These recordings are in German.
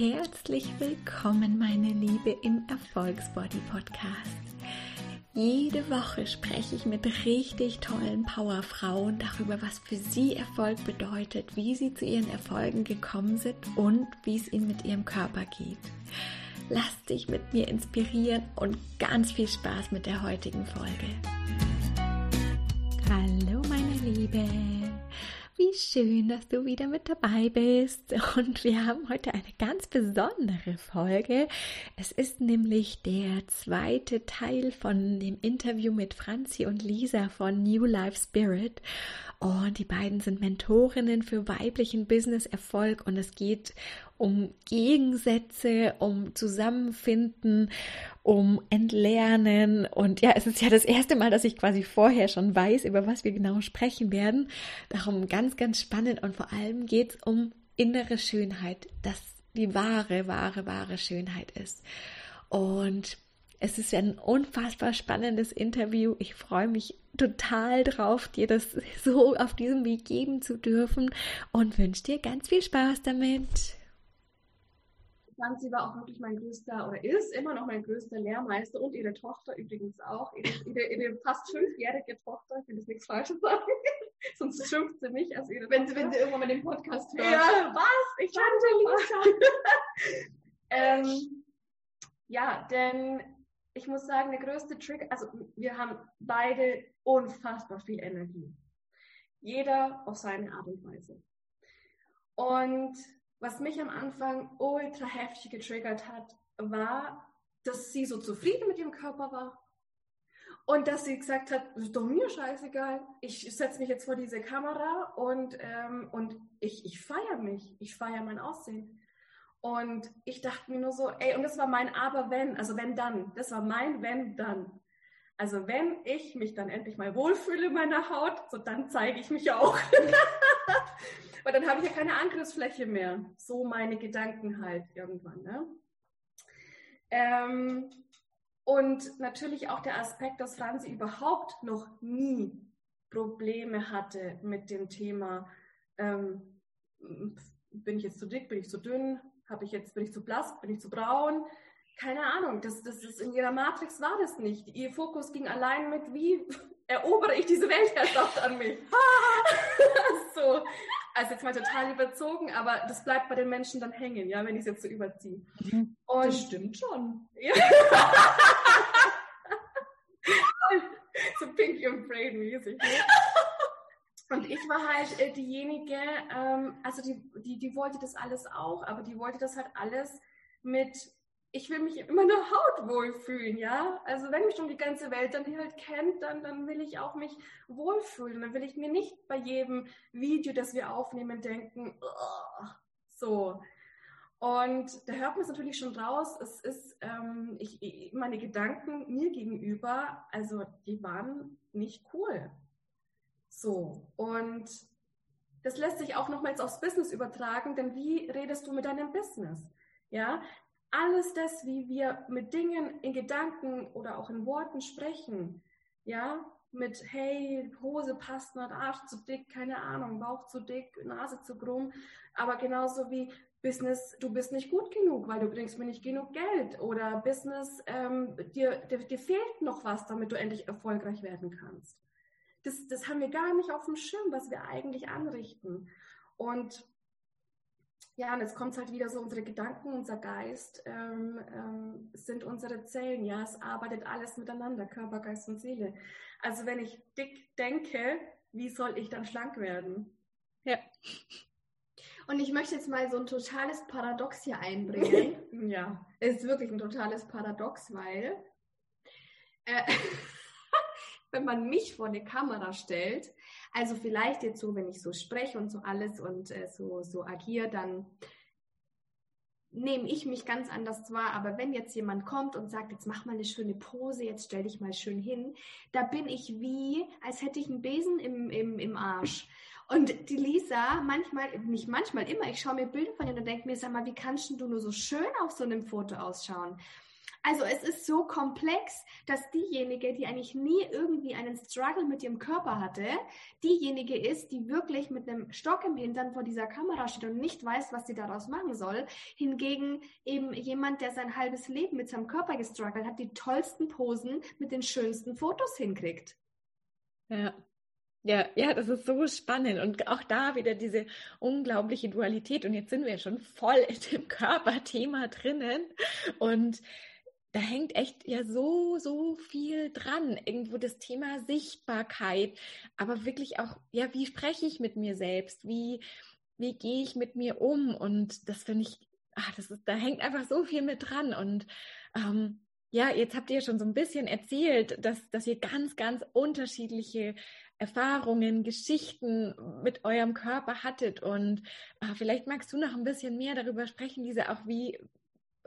Herzlich willkommen, meine Liebe, im Erfolgsbody Podcast. Jede Woche spreche ich mit richtig tollen Powerfrauen darüber, was für sie Erfolg bedeutet, wie sie zu ihren Erfolgen gekommen sind und wie es ihnen mit ihrem Körper geht. Lass dich mit mir inspirieren und ganz viel Spaß mit der heutigen Folge. Hallo meine Liebe. Wie schön, dass du wieder mit dabei bist. Und wir haben heute eine ganz besondere Folge. Es ist nämlich der zweite Teil von dem Interview mit Franzi und Lisa von New Life Spirit. Und die beiden sind Mentorinnen für weiblichen Business-Erfolg und es geht um Gegensätze, um Zusammenfinden, um Entlernen. Und ja, es ist ja das erste Mal, dass ich quasi vorher schon weiß, über was wir genau sprechen werden. Darum ganz, ganz spannend und vor allem geht es um innere Schönheit, dass die wahre, wahre, wahre Schönheit ist. Und es ist ein unfassbar spannendes Interview. Ich freue mich total drauf, dir das so auf diesem Weg geben zu dürfen und wünsche dir ganz viel Spaß damit. Franzi war auch wirklich mein größter oder ist immer noch mein größter Lehrmeister und ihre Tochter übrigens auch. Ihre, ihre, ihre fast fünfjährige Tochter, ich will jetzt nichts Falsches sagen, sonst schimpft sie mich. Also ihre wenn, sie, wenn sie irgendwann mal den Podcast hört. Ja, was? Ich kannte Lisa. ähm, ja, denn ich muss sagen, der größte Trick, also wir haben beide unfassbar viel Energie. Jeder auf seine Art und Weise. Und was mich am Anfang ultra heftig getriggert hat, war, dass sie so zufrieden mit ihrem Körper war. Und dass sie gesagt hat, ist doch mir scheißegal. Ich setze mich jetzt vor diese Kamera und, ähm, und ich, ich feiere mich. Ich feiere mein Aussehen. Und ich dachte mir nur so, ey, und das war mein Aber wenn, also wenn dann. Das war mein wenn dann. Also wenn ich mich dann endlich mal wohlfühle in meiner Haut, so dann zeige ich mich auch. Weil dann habe ich ja keine Angriffsfläche mehr. So meine Gedanken halt irgendwann. Ne? Ähm, und natürlich auch der Aspekt, dass Franzi überhaupt noch nie Probleme hatte mit dem Thema, ähm, bin ich jetzt zu dick, bin ich zu dünn, habe ich jetzt, bin ich zu blass, bin ich zu braun? Keine Ahnung, das, das ist in ihrer Matrix war das nicht. Ihr Fokus ging allein mit, wie erobere ich diese Weltherrschaft an mich. so, also jetzt mal total überzogen, aber das bleibt bei den Menschen dann hängen, ja, wenn ich es jetzt so überziehe. Mhm. Und das stimmt schon. Ja. so Pinky und Brain mäßig. Ne? Und ich war halt äh, diejenige, ähm, also die, die, die wollte das alles auch, aber die wollte das halt alles mit ich will mich in meiner Haut wohlfühlen, ja. Also wenn mich schon die ganze Welt dann halt kennt, dann, dann will ich auch mich wohlfühlen. Dann will ich mir nicht bei jedem Video, das wir aufnehmen, denken, oh, so. Und da hört man es natürlich schon raus. Es ist, ähm, ich, meine Gedanken mir gegenüber, also die waren nicht cool. So. Und das lässt sich auch nochmals aufs Business übertragen, denn wie redest du mit deinem Business? Ja, alles das, wie wir mit Dingen in Gedanken oder auch in Worten sprechen, ja, mit hey, Hose passt nicht, Arsch zu dick, keine Ahnung, Bauch zu dick, Nase zu krumm, aber genauso wie Business, du bist nicht gut genug, weil du bringst mir nicht genug Geld oder Business, ähm, dir, dir, dir fehlt noch was, damit du endlich erfolgreich werden kannst. Das, das haben wir gar nicht auf dem Schirm, was wir eigentlich anrichten. Und ja, und jetzt kommt halt wieder so, unsere Gedanken, unser Geist ähm, ähm, sind unsere Zellen, ja, es arbeitet alles miteinander, Körper, Geist und Seele. Also wenn ich dick denke, wie soll ich dann schlank werden? Ja. Und ich möchte jetzt mal so ein totales Paradox hier einbringen. ja. Es ist wirklich ein totales Paradox, weil äh, wenn man mich vor eine Kamera stellt, also vielleicht jetzt so, wenn ich so spreche und so alles und äh, so, so agiere, dann nehme ich mich ganz anders wahr. Aber wenn jetzt jemand kommt und sagt, jetzt mach mal eine schöne Pose, jetzt stell dich mal schön hin, da bin ich wie, als hätte ich einen Besen im, im, im Arsch. Und die Lisa, manchmal, nicht manchmal, immer, ich schaue mir Bilder von ihr und denke mir, sag mal, wie kannst du nur so schön auf so einem Foto ausschauen? Also es ist so komplex, dass diejenige, die eigentlich nie irgendwie einen Struggle mit ihrem Körper hatte, diejenige ist, die wirklich mit einem Stock im Hintern vor dieser Kamera steht und nicht weiß, was sie daraus machen soll. Hingegen eben jemand, der sein halbes Leben mit seinem Körper gestruggelt hat, die tollsten Posen mit den schönsten Fotos hinkriegt. Ja. Ja, ja, das ist so spannend und auch da wieder diese unglaubliche Dualität. Und jetzt sind wir schon voll in dem Körperthema drinnen und da hängt echt ja so, so viel dran. Irgendwo das Thema Sichtbarkeit, aber wirklich auch, ja, wie spreche ich mit mir selbst? Wie, wie gehe ich mit mir um? Und das finde ich, ach, das ist, da hängt einfach so viel mit dran. Und ähm, ja, jetzt habt ihr schon so ein bisschen erzählt, dass, dass ihr ganz, ganz unterschiedliche Erfahrungen, Geschichten mit eurem Körper hattet. Und äh, vielleicht magst du noch ein bisschen mehr darüber sprechen, diese auch wie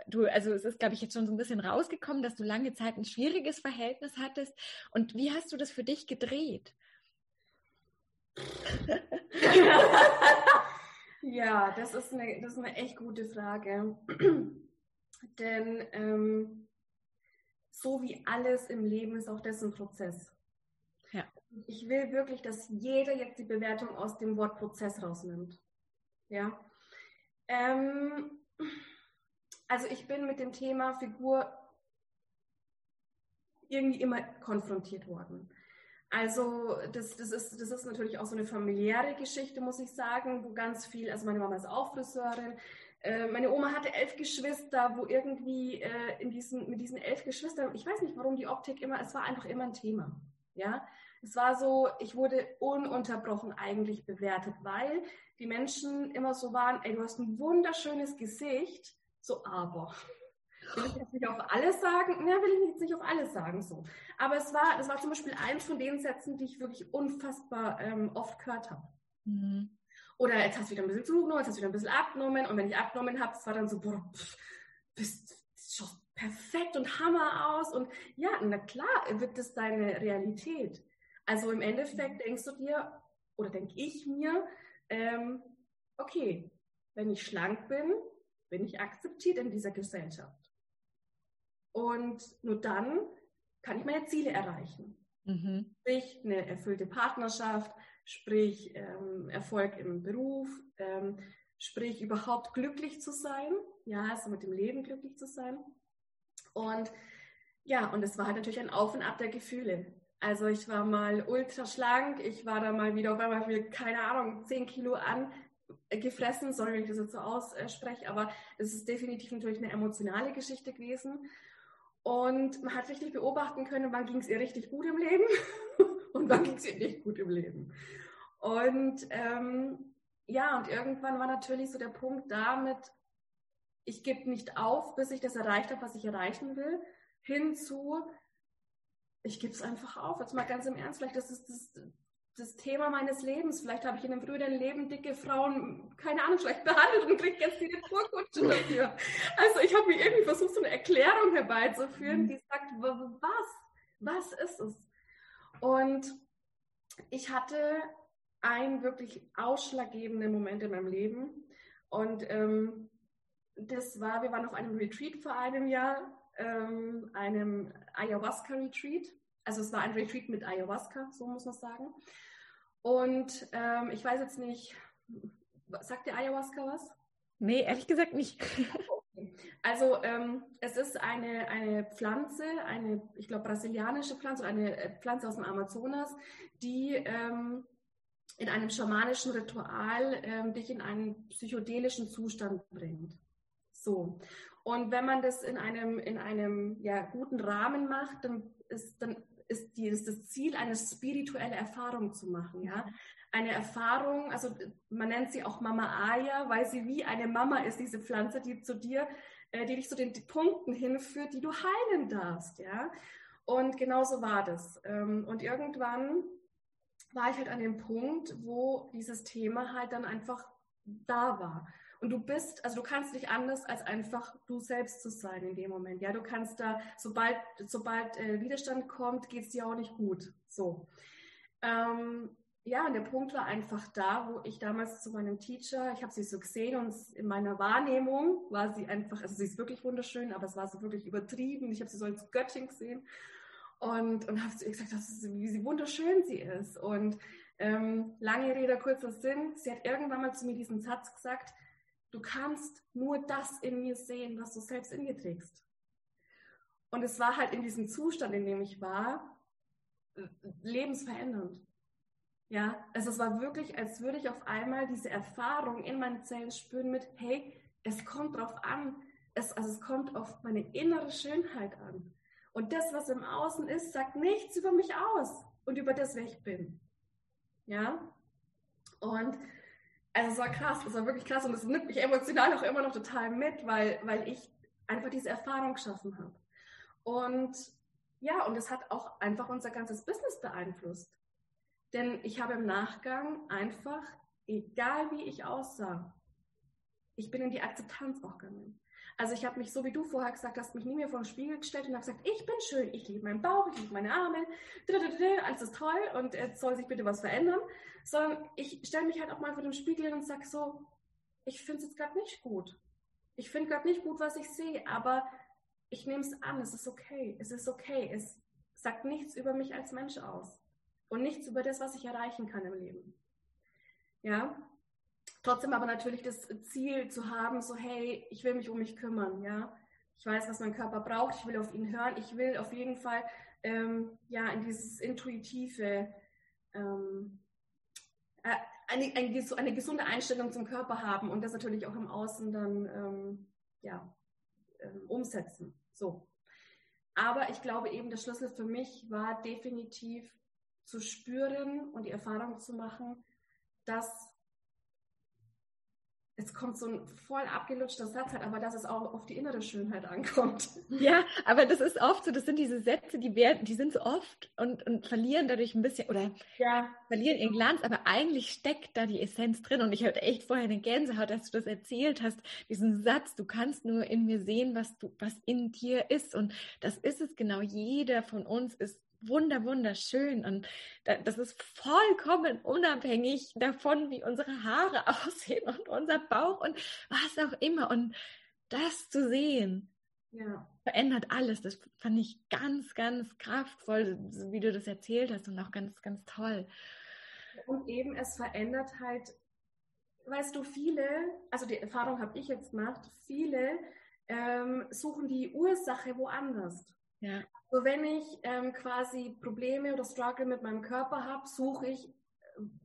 du, also es ist, glaube ich, jetzt schon so ein bisschen rausgekommen, dass du lange Zeit ein schwieriges Verhältnis hattest. Und wie hast du das für dich gedreht? ja, das ist eine, das ist eine echt gute Frage. Denn ähm, so wie alles im Leben ist auch das ein Prozess. Ja. Ich will wirklich, dass jeder jetzt die Bewertung aus dem Wort Prozess rausnimmt. Ja. Ähm, also ich bin mit dem Thema Figur irgendwie immer konfrontiert worden. Also das, das, ist, das ist natürlich auch so eine familiäre Geschichte, muss ich sagen, wo ganz viel, also meine Mama ist auch Friseurin, äh, meine Oma hatte elf Geschwister, wo irgendwie äh, in diesen, mit diesen elf Geschwistern, ich weiß nicht, warum die Optik immer, es war einfach immer ein Thema. Ja, es war so, ich wurde ununterbrochen eigentlich bewertet, weil die Menschen immer so waren, ey, du hast ein wunderschönes Gesicht, so aber. Will ich jetzt nicht auf alles sagen? Ja, will ich jetzt nicht auf alles sagen, so. Aber es war, das war zum Beispiel eins von den Sätzen, die ich wirklich unfassbar ähm, oft gehört habe. Mhm. Oder jetzt hast du wieder ein bisschen zugenommen, jetzt hast du wieder ein bisschen abgenommen. Und wenn ich abgenommen habe, es war dann so, boah, pff, bist, schon perfekt und Hammer aus. Und ja, na klar wird das deine Realität. Also im Endeffekt denkst du dir, oder denke ich mir, ähm, okay, wenn ich schlank bin, bin ich akzeptiert in dieser Gesellschaft. Und nur dann kann ich meine Ziele erreichen. Mhm. Sprich, eine erfüllte Partnerschaft, sprich ähm, Erfolg im Beruf, ähm, sprich überhaupt glücklich zu sein, ja, also mit dem Leben glücklich zu sein. Und ja, und es war halt natürlich ein Auf und Ab der Gefühle. Also ich war mal ultra schlank, ich war da mal wieder auf einmal für, keine Ahnung, 10 Kilo angefressen, sorry, wenn ich das jetzt so ausspreche, aber es ist definitiv natürlich eine emotionale Geschichte gewesen. Und man hat richtig beobachten können, wann ging es ihr richtig gut im Leben und wann ging es ihr nicht gut im Leben. Und ähm, ja, und irgendwann war natürlich so der Punkt damit, ich gebe nicht auf, bis ich das erreicht habe, was ich erreichen will, hinzu, ich gebe es einfach auf. Jetzt mal ganz im Ernst, vielleicht das ist das, das Thema meines Lebens. Vielleicht habe ich in einem früheren Leben dicke Frauen, keine Ahnung, schlecht behandelt und kriege jetzt die Retourkutsche dafür. Also ich habe mir irgendwie versucht, so eine Erklärung herbeizuführen, mhm. die sagt, was? Was ist es? Und ich hatte einen wirklich ausschlaggebenden Moment in meinem Leben. Und ähm, das war, wir waren auf einem Retreat vor einem Jahr ähm, einem Ayahuasca-Retreat. Also es war ein Retreat mit Ayahuasca, so muss man sagen. Und ähm, ich weiß jetzt nicht, sagt der Ayahuasca was? Nee, ehrlich gesagt nicht. Also ähm, es ist eine, eine Pflanze, eine, ich glaube, brasilianische Pflanze, eine äh, Pflanze aus dem Amazonas, die ähm, in einem schamanischen Ritual ähm, dich in einen psychedelischen Zustand bringt. So. Und wenn man das in einem, in einem ja, guten Rahmen macht, dann ist, dann ist, die, ist das Ziel, eine spirituelle Erfahrung zu machen. Ja? Eine Erfahrung, also man nennt sie auch Mama Aya, weil sie wie eine Mama ist, diese Pflanze, die zu dir, äh, die dich zu den Punkten hinführt, die du heilen darfst. Ja? Und genauso war das. Ähm, und irgendwann war ich halt an dem Punkt, wo dieses Thema halt dann einfach da war. Und du bist, also du kannst nicht anders, als einfach du selbst zu sein in dem Moment. Ja, du kannst da, sobald, sobald äh, Widerstand kommt, geht es dir auch nicht gut. So. Ähm, ja, und der Punkt war einfach da, wo ich damals zu meinem Teacher, ich habe sie so gesehen und in meiner Wahrnehmung war sie einfach, also sie ist wirklich wunderschön, aber es war so wirklich übertrieben. Ich habe sie so als Göttin gesehen und, und habe zu ihr gesagt, ist, wie sie wunderschön sie ist. Und ähm, lange Rede, kurzer Sinn, sie hat irgendwann mal zu mir diesen Satz gesagt, du kannst nur das in mir sehen, was du selbst in dir trägst. Und es war halt in diesem Zustand, in dem ich war, lebensverändernd. Ja, also es war wirklich, als würde ich auf einmal diese Erfahrung in meinen Zellen spüren mit, hey, es kommt drauf an, es, also es kommt auf meine innere Schönheit an. Und das, was im Außen ist, sagt nichts über mich aus und über das, wer ich bin. Ja, und also es war krass, es war wirklich krass und es nimmt mich emotional auch immer noch total mit, weil, weil ich einfach diese Erfahrung geschaffen habe. Und ja, und es hat auch einfach unser ganzes Business beeinflusst. Denn ich habe im Nachgang einfach, egal wie ich aussah, ich bin in die Akzeptanz auch gegangen. Also ich habe mich, so wie du vorher gesagt hast, mich nie mehr vor den Spiegel gestellt und habe gesagt, ich bin schön, ich liebe meinen Bauch, ich liebe meine Arme, alles ist toll und jetzt soll sich bitte was verändern. Sondern ich stelle mich halt auch mal vor dem Spiegel und sage so, ich finde es jetzt gerade nicht gut. Ich finde gerade nicht gut, was ich sehe, aber ich nehme es an, es ist okay, es ist okay, es sagt nichts über mich als Mensch aus und nichts über das, was ich erreichen kann im Leben. Ja, trotzdem aber natürlich das Ziel zu haben, so hey, ich will mich um mich kümmern, ja. Ich weiß, was mein Körper braucht, ich will auf ihn hören, ich will auf jeden Fall ähm, ja in dieses intuitive, ähm, äh, eine, eine, eine, gesunde Einstellung zum Körper haben und das natürlich auch im Außen dann ähm, ja, ähm, umsetzen. So. Aber ich glaube eben, der Schlüssel für mich war definitiv zu spüren und die Erfahrung zu machen, dass Jetzt kommt so ein voll abgelutschter Satz halt, aber dass es auch auf die innere Schönheit ankommt. Ja, aber das ist oft so, das sind diese Sätze, die werden, die sind so oft und, und verlieren dadurch ein bisschen oder ja. verlieren ihren Glanz, aber eigentlich steckt da die Essenz drin. Und ich hatte echt vorher eine Gänsehaut, dass du das erzählt hast, diesen Satz, du kannst nur in mir sehen, was du, was in dir ist. Und das ist es genau. Jeder von uns ist wunder, wunderschön. Und das ist vollkommen unabhängig davon, wie unsere Haare aussehen und unser Bauch und was auch immer. Und das zu sehen, ja. verändert alles. Das fand ich ganz, ganz kraftvoll, wie du das erzählt hast und auch ganz, ganz toll. Und eben, es verändert halt, weißt du, viele, also die Erfahrung habe ich jetzt gemacht, viele ähm, suchen die Ursache woanders. Ja. So, wenn ich ähm, quasi Probleme oder Struggle mit meinem Körper habe, suche ich, äh,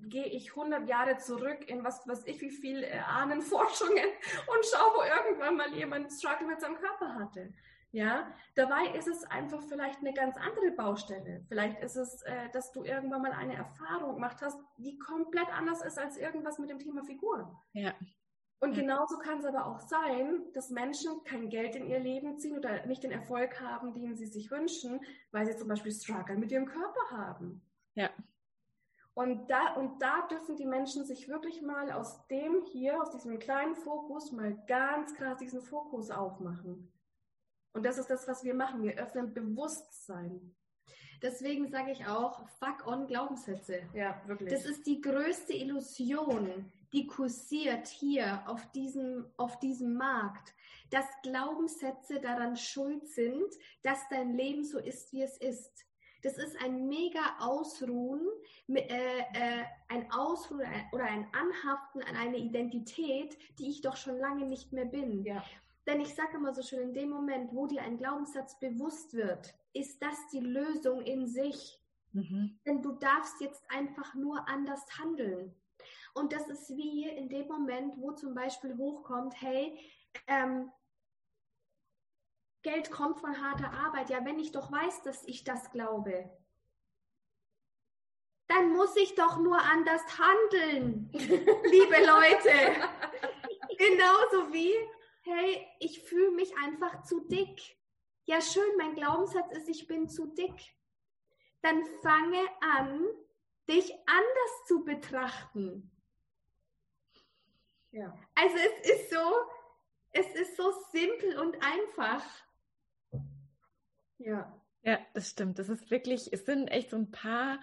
gehe ich 100 Jahre zurück in was weiß ich wie viel äh, Ahnenforschungen und schaue, wo irgendwann mal jemand Struggle mit seinem Körper hatte. Ja, dabei ist es einfach vielleicht eine ganz andere Baustelle. Vielleicht ist es, äh, dass du irgendwann mal eine Erfahrung gemacht hast, die komplett anders ist als irgendwas mit dem Thema Figur. Ja. Und genauso kann es aber auch sein, dass Menschen kein Geld in ihr Leben ziehen oder nicht den Erfolg haben, den sie sich wünschen, weil sie zum Beispiel Struggle mit ihrem Körper haben. Ja. Und da, und da dürfen die Menschen sich wirklich mal aus dem hier, aus diesem kleinen Fokus, mal ganz krass diesen Fokus aufmachen. Und das ist das, was wir machen. Wir öffnen Bewusstsein. Deswegen sage ich auch, fuck on Glaubenssätze. Ja, wirklich. Das ist die größte Illusion, die kursiert hier auf diesem, auf diesem Markt, dass Glaubenssätze daran schuld sind, dass dein Leben so ist, wie es ist. Das ist ein mega Ausruhen, äh, äh, ein Ausruhen oder ein Anhaften an eine Identität, die ich doch schon lange nicht mehr bin. Ja. Denn ich sage immer so schön, in dem Moment, wo dir ein Glaubenssatz bewusst wird, ist das die Lösung in sich. Mhm. Denn du darfst jetzt einfach nur anders handeln. Und das ist wie in dem Moment, wo zum Beispiel hochkommt, hey, ähm, Geld kommt von harter Arbeit. Ja, wenn ich doch weiß, dass ich das glaube, dann muss ich doch nur anders handeln, liebe Leute. Genauso wie, hey, ich fühle mich einfach zu dick. Ja, schön, mein Glaubenssatz ist, ich bin zu dick. Dann fange an, dich anders zu betrachten. Ja. Also es ist so, es ist so simpel und einfach. Ja. Ja, das stimmt. Das ist wirklich, es sind echt so ein paar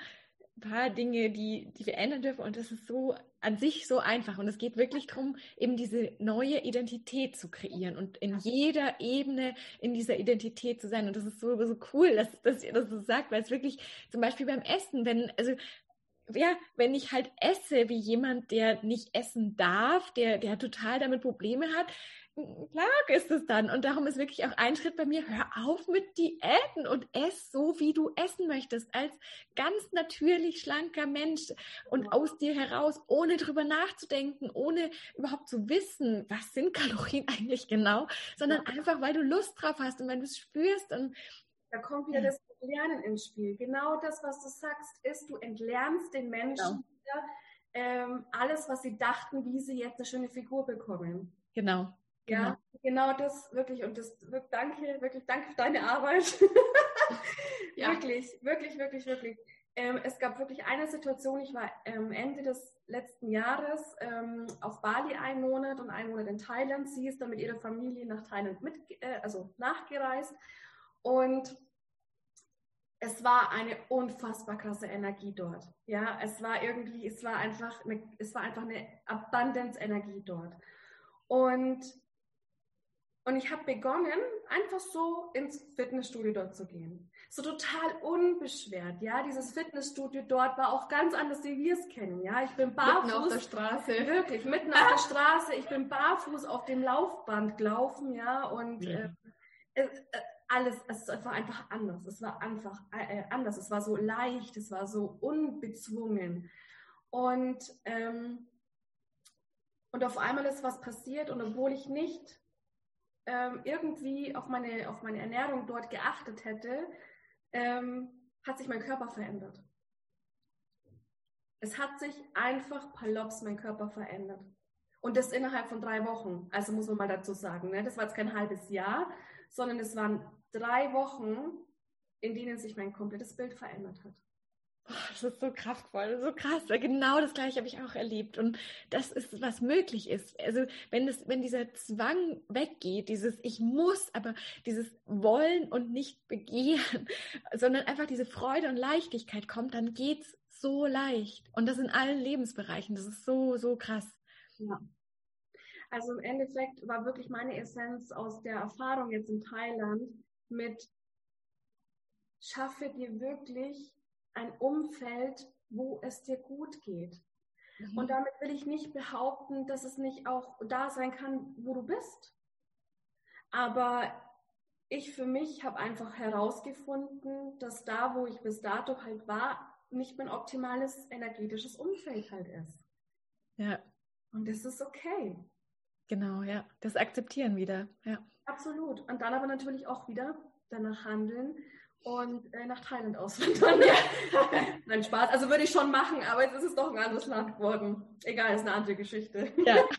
paar Dinge, die, die wir ändern dürfen. Und das ist so an sich so einfach. Und es geht wirklich darum, eben diese neue Identität zu kreieren und in jeder Ebene in dieser Identität zu sein. Und das ist so, so cool, dass, dass ihr das so sagt, weil es wirklich zum Beispiel beim Essen, wenn, also ja, wenn ich halt esse wie jemand, der nicht essen darf, der, der total damit Probleme hat, klar ist es dann. Und darum ist wirklich auch ein Schritt bei mir, hör auf mit Diäten und ess so, wie du essen möchtest, als ganz natürlich schlanker Mensch und aus dir heraus, ohne drüber nachzudenken, ohne überhaupt zu wissen, was sind Kalorien eigentlich genau, sondern ja. einfach, weil du Lust drauf hast und wenn du es spürst und da kommt wieder das Lernen ins Spiel. Genau das, was du sagst, ist, du entlernst den Menschen genau. wieder ähm, alles, was sie dachten, wie sie jetzt eine schöne Figur bekommen. Genau. Ja, genau, genau das wirklich. Und das danke, wirklich danke für deine Arbeit. ja. Wirklich, wirklich, wirklich, wirklich. Ähm, es gab wirklich eine Situation, ich war ähm, Ende des letzten Jahres ähm, auf Bali einen Monat und einen Monat in Thailand. Sie ist dann mit ihrer Familie nach Thailand mit, äh, also nachgereist. Und es war eine unfassbar krasse Energie dort. Ja, es war irgendwie, es war einfach eine, es war einfach eine Abundance-Energie dort. Und und ich habe begonnen, einfach so ins Fitnessstudio dort zu gehen. So total unbeschwert, ja. Dieses Fitnessstudio dort war auch ganz anders, wie wir es kennen, ja. Ich bin barfuß. Mitten auf der Straße. Wirklich, mitten auf der Straße. Ich bin barfuß auf dem Laufband gelaufen, ja. Und ja. Äh, äh, alles, es war einfach anders. Es war einfach äh, anders. Es war so leicht, es war so unbezwungen. Und, ähm, und auf einmal ist was passiert und obwohl ich nicht ähm, irgendwie auf meine, auf meine Ernährung dort geachtet hätte, ähm, hat sich mein Körper verändert. Es hat sich einfach palops mein Körper verändert. Und das innerhalb von drei Wochen. Also muss man mal dazu sagen, ne? das war jetzt kein halbes Jahr, sondern es waren drei Wochen, in denen sich mein komplettes Bild verändert hat. Das ist so kraftvoll, so krass. Genau das gleiche habe ich auch erlebt. Und das ist, was möglich ist. Also wenn das, wenn dieser Zwang weggeht, dieses Ich muss, aber dieses Wollen und nicht begehren, sondern einfach diese Freude und Leichtigkeit kommt, dann geht's so leicht. Und das in allen Lebensbereichen. Das ist so, so krass. Ja. Also im Endeffekt war wirklich meine Essenz aus der Erfahrung jetzt in Thailand mit schaffe dir wirklich ein Umfeld, wo es dir gut geht. Mhm. Und damit will ich nicht behaupten, dass es nicht auch da sein kann, wo du bist. Aber ich für mich habe einfach herausgefunden, dass da, wo ich bis dato halt war, nicht mein optimales energetisches Umfeld halt ist. Ja. Und das ist okay. Genau, ja. Das Akzeptieren wieder, ja. Absolut. Und dann aber natürlich auch wieder danach handeln, und äh, nach Thailand auswandern. Ja. Nein, Spaß. Also würde ich schon machen, aber jetzt ist es doch ein anderes Land geworden. Egal, ist eine andere Geschichte. Ja.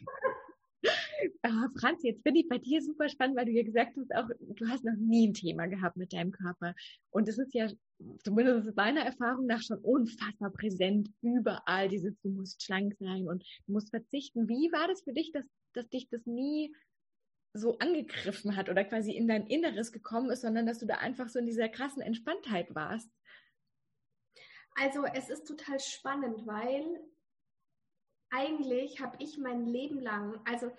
Ah, Franz, jetzt finde ich bei dir super spannend, weil du ja gesagt hast, auch du hast noch nie ein Thema gehabt mit deinem Körper. Und es ist ja, zumindest meiner Erfahrung nach, schon unfassbar präsent überall, dieses du musst schlank sein und du musst verzichten. Wie war das für dich, dass, dass dich das nie so angegriffen hat oder quasi in dein Inneres gekommen ist, sondern dass du da einfach so in dieser krassen Entspanntheit warst. Also es ist total spannend, weil eigentlich habe ich mein Leben lang, also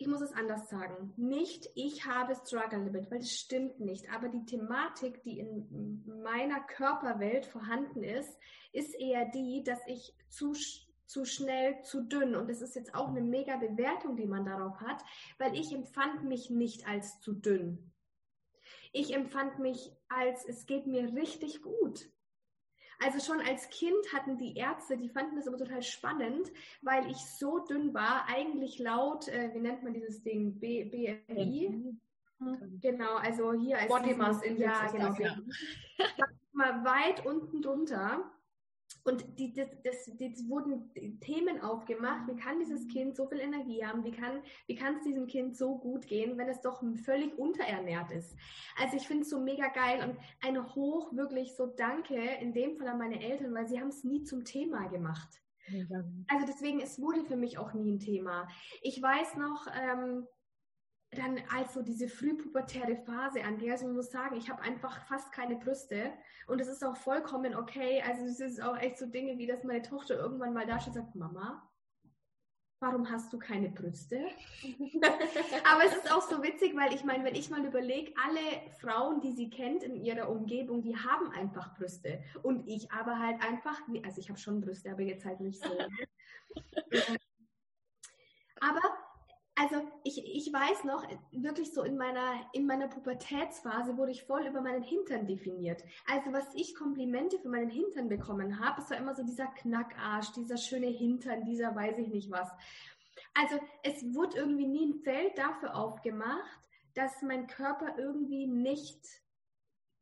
ich muss es anders sagen, nicht ich habe Struggle damit, weil das stimmt nicht. Aber die Thematik, die in meiner Körperwelt vorhanden ist, ist eher die, dass ich zu zu schnell, zu dünn. Und das ist jetzt auch eine mega Bewertung, die man darauf hat, weil ich empfand mich nicht als zu dünn. Ich empfand mich als, es geht mir richtig gut. Also schon als Kind hatten die Ärzte, die fanden das aber total spannend, weil ich so dünn war, eigentlich laut, äh, wie nennt man dieses Ding, B, BMI? Mhm. Genau, also hier als Body Mass Index. Ja, genau. Ja. Mal weit unten drunter. Und die, das, das, das wurden Themen aufgemacht, wie kann dieses Kind so viel Energie haben, wie kann, wie kann es diesem Kind so gut gehen, wenn es doch völlig unterernährt ist. Also ich finde es so mega geil und eine hoch wirklich so Danke in dem Fall an meine Eltern, weil sie haben es nie zum Thema gemacht. Also deswegen, es wurde für mich auch nie ein Thema. Ich weiß noch, ähm, dann also diese frühpubertäre Phase an, der also ich muss sagen, ich habe einfach fast keine Brüste und es ist auch vollkommen okay. Also es ist auch echt so Dinge, wie dass meine Tochter irgendwann mal da steht und sagt, Mama, warum hast du keine Brüste? Aber es ist auch so witzig, weil ich meine, wenn ich mal überlege, alle Frauen, die sie kennt in ihrer Umgebung, die haben einfach Brüste. Und ich aber halt einfach, also ich habe schon Brüste, aber jetzt halt nicht so. aber also ich, ich weiß noch, wirklich so in meiner, in meiner Pubertätsphase wurde ich voll über meinen Hintern definiert. Also was ich Komplimente für meinen Hintern bekommen habe, es war immer so dieser Knackarsch, dieser schöne Hintern, dieser weiß ich nicht was. Also es wurde irgendwie nie ein Feld dafür aufgemacht, dass mein Körper irgendwie nicht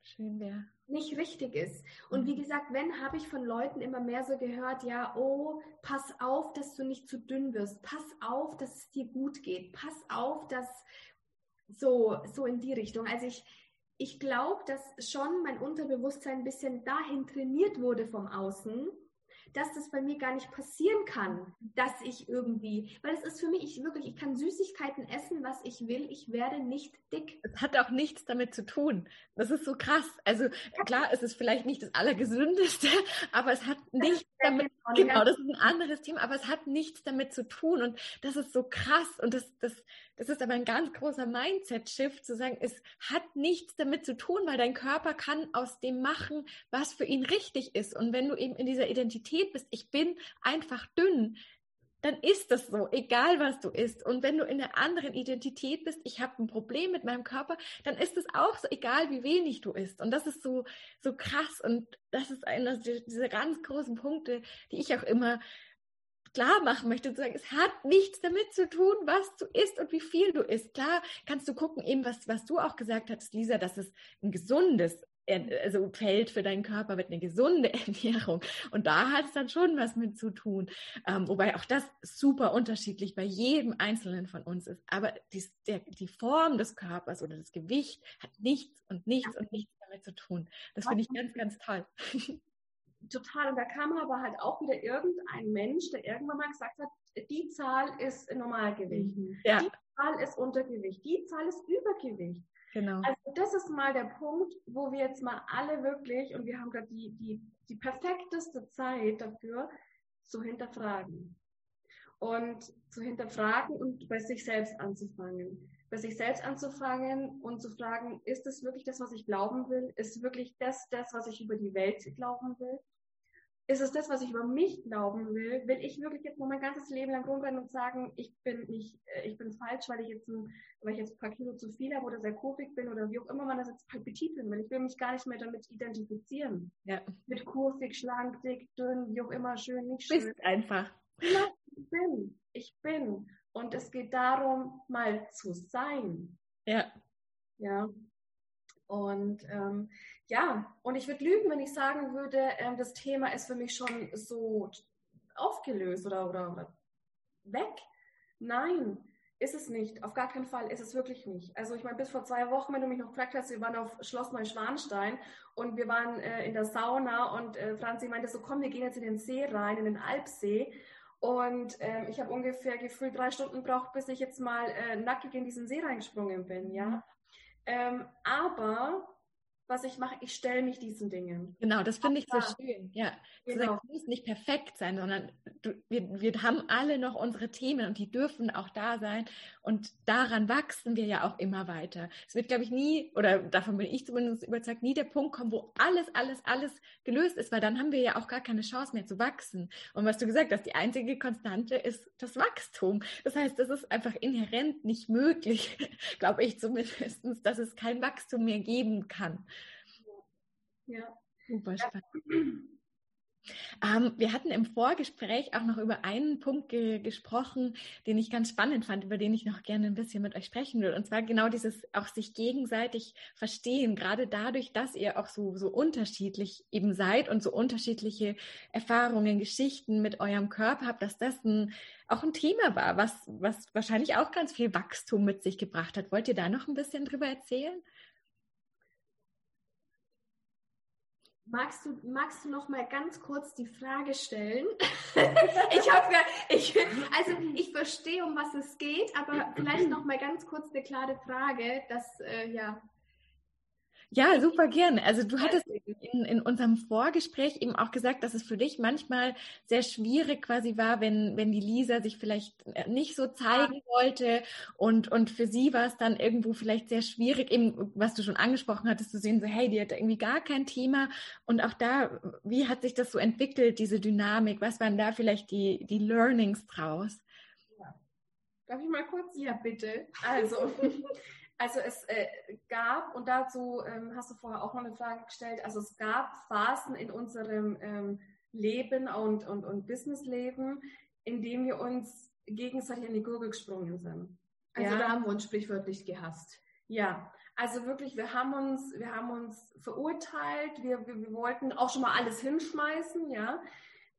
schön wäre nicht richtig ist. Und wie mhm. gesagt, wenn, habe ich von Leuten immer mehr so gehört, ja, oh, pass auf, dass du nicht zu dünn wirst. Pass auf, dass es dir gut geht. Pass auf, dass so, so in die Richtung. Also ich, ich glaube, dass schon mein Unterbewusstsein ein bisschen dahin trainiert wurde vom Außen, dass das bei mir gar nicht passieren kann, dass ich irgendwie, weil es ist für mich ich wirklich, ich kann Süßigkeiten essen, was ich will, ich werde nicht dick. Es hat auch nichts damit zu tun. Das ist so krass. Also klar, es ist vielleicht nicht das Allergesündeste, aber es hat nichts damit, genau, das ist ein anderes Thema, aber es hat nichts damit zu tun und das ist so krass und das, das, das ist aber ein ganz großer Mindset-Shift zu sagen, es hat nichts damit zu tun, weil dein Körper kann aus dem machen, was für ihn richtig ist und wenn du eben in dieser Identität Identität bist, ich bin einfach dünn, dann ist das so, egal was du isst. Und wenn du in einer anderen Identität bist, ich habe ein Problem mit meinem Körper, dann ist es auch so, egal wie wenig du isst. Und das ist so, so krass. Und das ist einer dieser ganz großen Punkte, die ich auch immer klar machen möchte, zu sagen, es hat nichts damit zu tun, was du isst und wie viel du isst. Klar kannst du gucken, eben was, was du auch gesagt hast, Lisa, dass es ein gesundes also Feld für deinen Körper wird eine gesunde Ernährung. Und da hat es dann schon was mit zu tun. Ähm, wobei auch das super unterschiedlich bei jedem Einzelnen von uns ist. Aber die, der, die Form des Körpers oder das Gewicht hat nichts und nichts und nichts damit zu tun. Das finde ich ganz, ganz toll. Total. Und da kam aber halt auch wieder irgendein Mensch, der irgendwann mal gesagt hat, die Zahl ist Normalgewicht. Mhm. Ja. Die Zahl ist Untergewicht. Die Zahl ist Übergewicht. Genau. Also das ist mal der Punkt, wo wir jetzt mal alle wirklich, und wir haben gerade die, die, die perfekteste Zeit dafür, zu hinterfragen. Und zu hinterfragen und bei sich selbst anzufangen. Bei sich selbst anzufangen und zu fragen, ist es wirklich das, was ich glauben will? Ist wirklich das, das, was ich über die Welt glauben will? Ist es das, was ich über mich glauben will? Will ich wirklich jetzt noch mein ganzes Leben lang rumrennen und sagen, ich bin nicht, äh, ich bin falsch, weil ich jetzt ein, weil ich jetzt ein paar Kilo zu viel habe oder sehr kurvig bin oder wie auch immer man das jetzt betiteln will. Ich will mich gar nicht mehr damit identifizieren. Ja. Mit kurvig, schlank, dick, dünn, wie auch immer, schön, nicht schön. Bist einfach. Ja, ich bin. Ich bin. Und es geht darum, mal zu sein. Ja. Ja. Und ähm, ja, und ich würde lügen, wenn ich sagen würde, ähm, das Thema ist für mich schon so aufgelöst oder, oder, oder weg. Nein, ist es nicht. Auf gar keinen Fall ist es wirklich nicht. Also ich meine, bis vor zwei Wochen, wenn du mich noch gefragt hast, wir waren auf Schloss Neuschwanstein und wir waren äh, in der Sauna und äh, Franzi meinte so, komm, wir gehen jetzt in den See rein, in den Alpsee. Und ähm, ich habe ungefähr gefühlt drei Stunden gebraucht, bis ich jetzt mal äh, nackig in diesen See reingesprungen bin, ja. Ähm, aber was ich mache, ich stelle mich diesen Dingen. Genau, das finde ich so schön. Ja, genau. sagen, es muss nicht perfekt sein, sondern du, wir, wir haben alle noch unsere Themen und die dürfen auch da sein. Und daran wachsen wir ja auch immer weiter. Es wird, glaube ich, nie, oder davon bin ich zumindest überzeugt, nie der Punkt kommen, wo alles, alles, alles gelöst ist, weil dann haben wir ja auch gar keine Chance mehr zu wachsen. Und was du gesagt hast, die einzige Konstante ist das Wachstum. Das heißt, das ist einfach inhärent nicht möglich, glaube ich zumindest, dass es kein Wachstum mehr geben kann. Ja. Super spannend. Ähm, wir hatten im Vorgespräch auch noch über einen Punkt ge gesprochen, den ich ganz spannend fand, über den ich noch gerne ein bisschen mit euch sprechen will. Und zwar genau dieses auch sich gegenseitig verstehen, gerade dadurch, dass ihr auch so, so unterschiedlich eben seid und so unterschiedliche Erfahrungen, Geschichten mit eurem Körper habt, dass das ein, auch ein Thema war, was, was wahrscheinlich auch ganz viel Wachstum mit sich gebracht hat. Wollt ihr da noch ein bisschen drüber erzählen? Magst du, magst du noch mal ganz kurz die Frage stellen? ich habe ich, also ich verstehe, um was es geht, aber vielleicht noch mal ganz kurz eine klare Frage, dass äh, ja ja, super gerne. Also du hattest in, in unserem Vorgespräch eben auch gesagt, dass es für dich manchmal sehr schwierig quasi war, wenn, wenn die Lisa sich vielleicht äh, nicht so zeigen wollte und, und für sie war es dann irgendwo vielleicht sehr schwierig, eben was du schon angesprochen hattest, zu sehen, so hey, die hat irgendwie gar kein Thema und auch da, wie hat sich das so entwickelt, diese Dynamik? Was waren da vielleicht die, die Learnings draus? Ja. Darf ich mal kurz? Ja, bitte. Also, Also es äh, gab, und dazu ähm, hast du vorher auch noch eine Frage gestellt, also es gab Phasen in unserem ähm, Leben und, und, und Businessleben, in dem wir uns gegenseitig in die Gurgel gesprungen sind. Also ja. da haben wir uns sprichwörtlich gehasst. Ja, also wirklich, wir haben uns, wir haben uns verurteilt, wir, wir, wir wollten auch schon mal alles hinschmeißen, ja,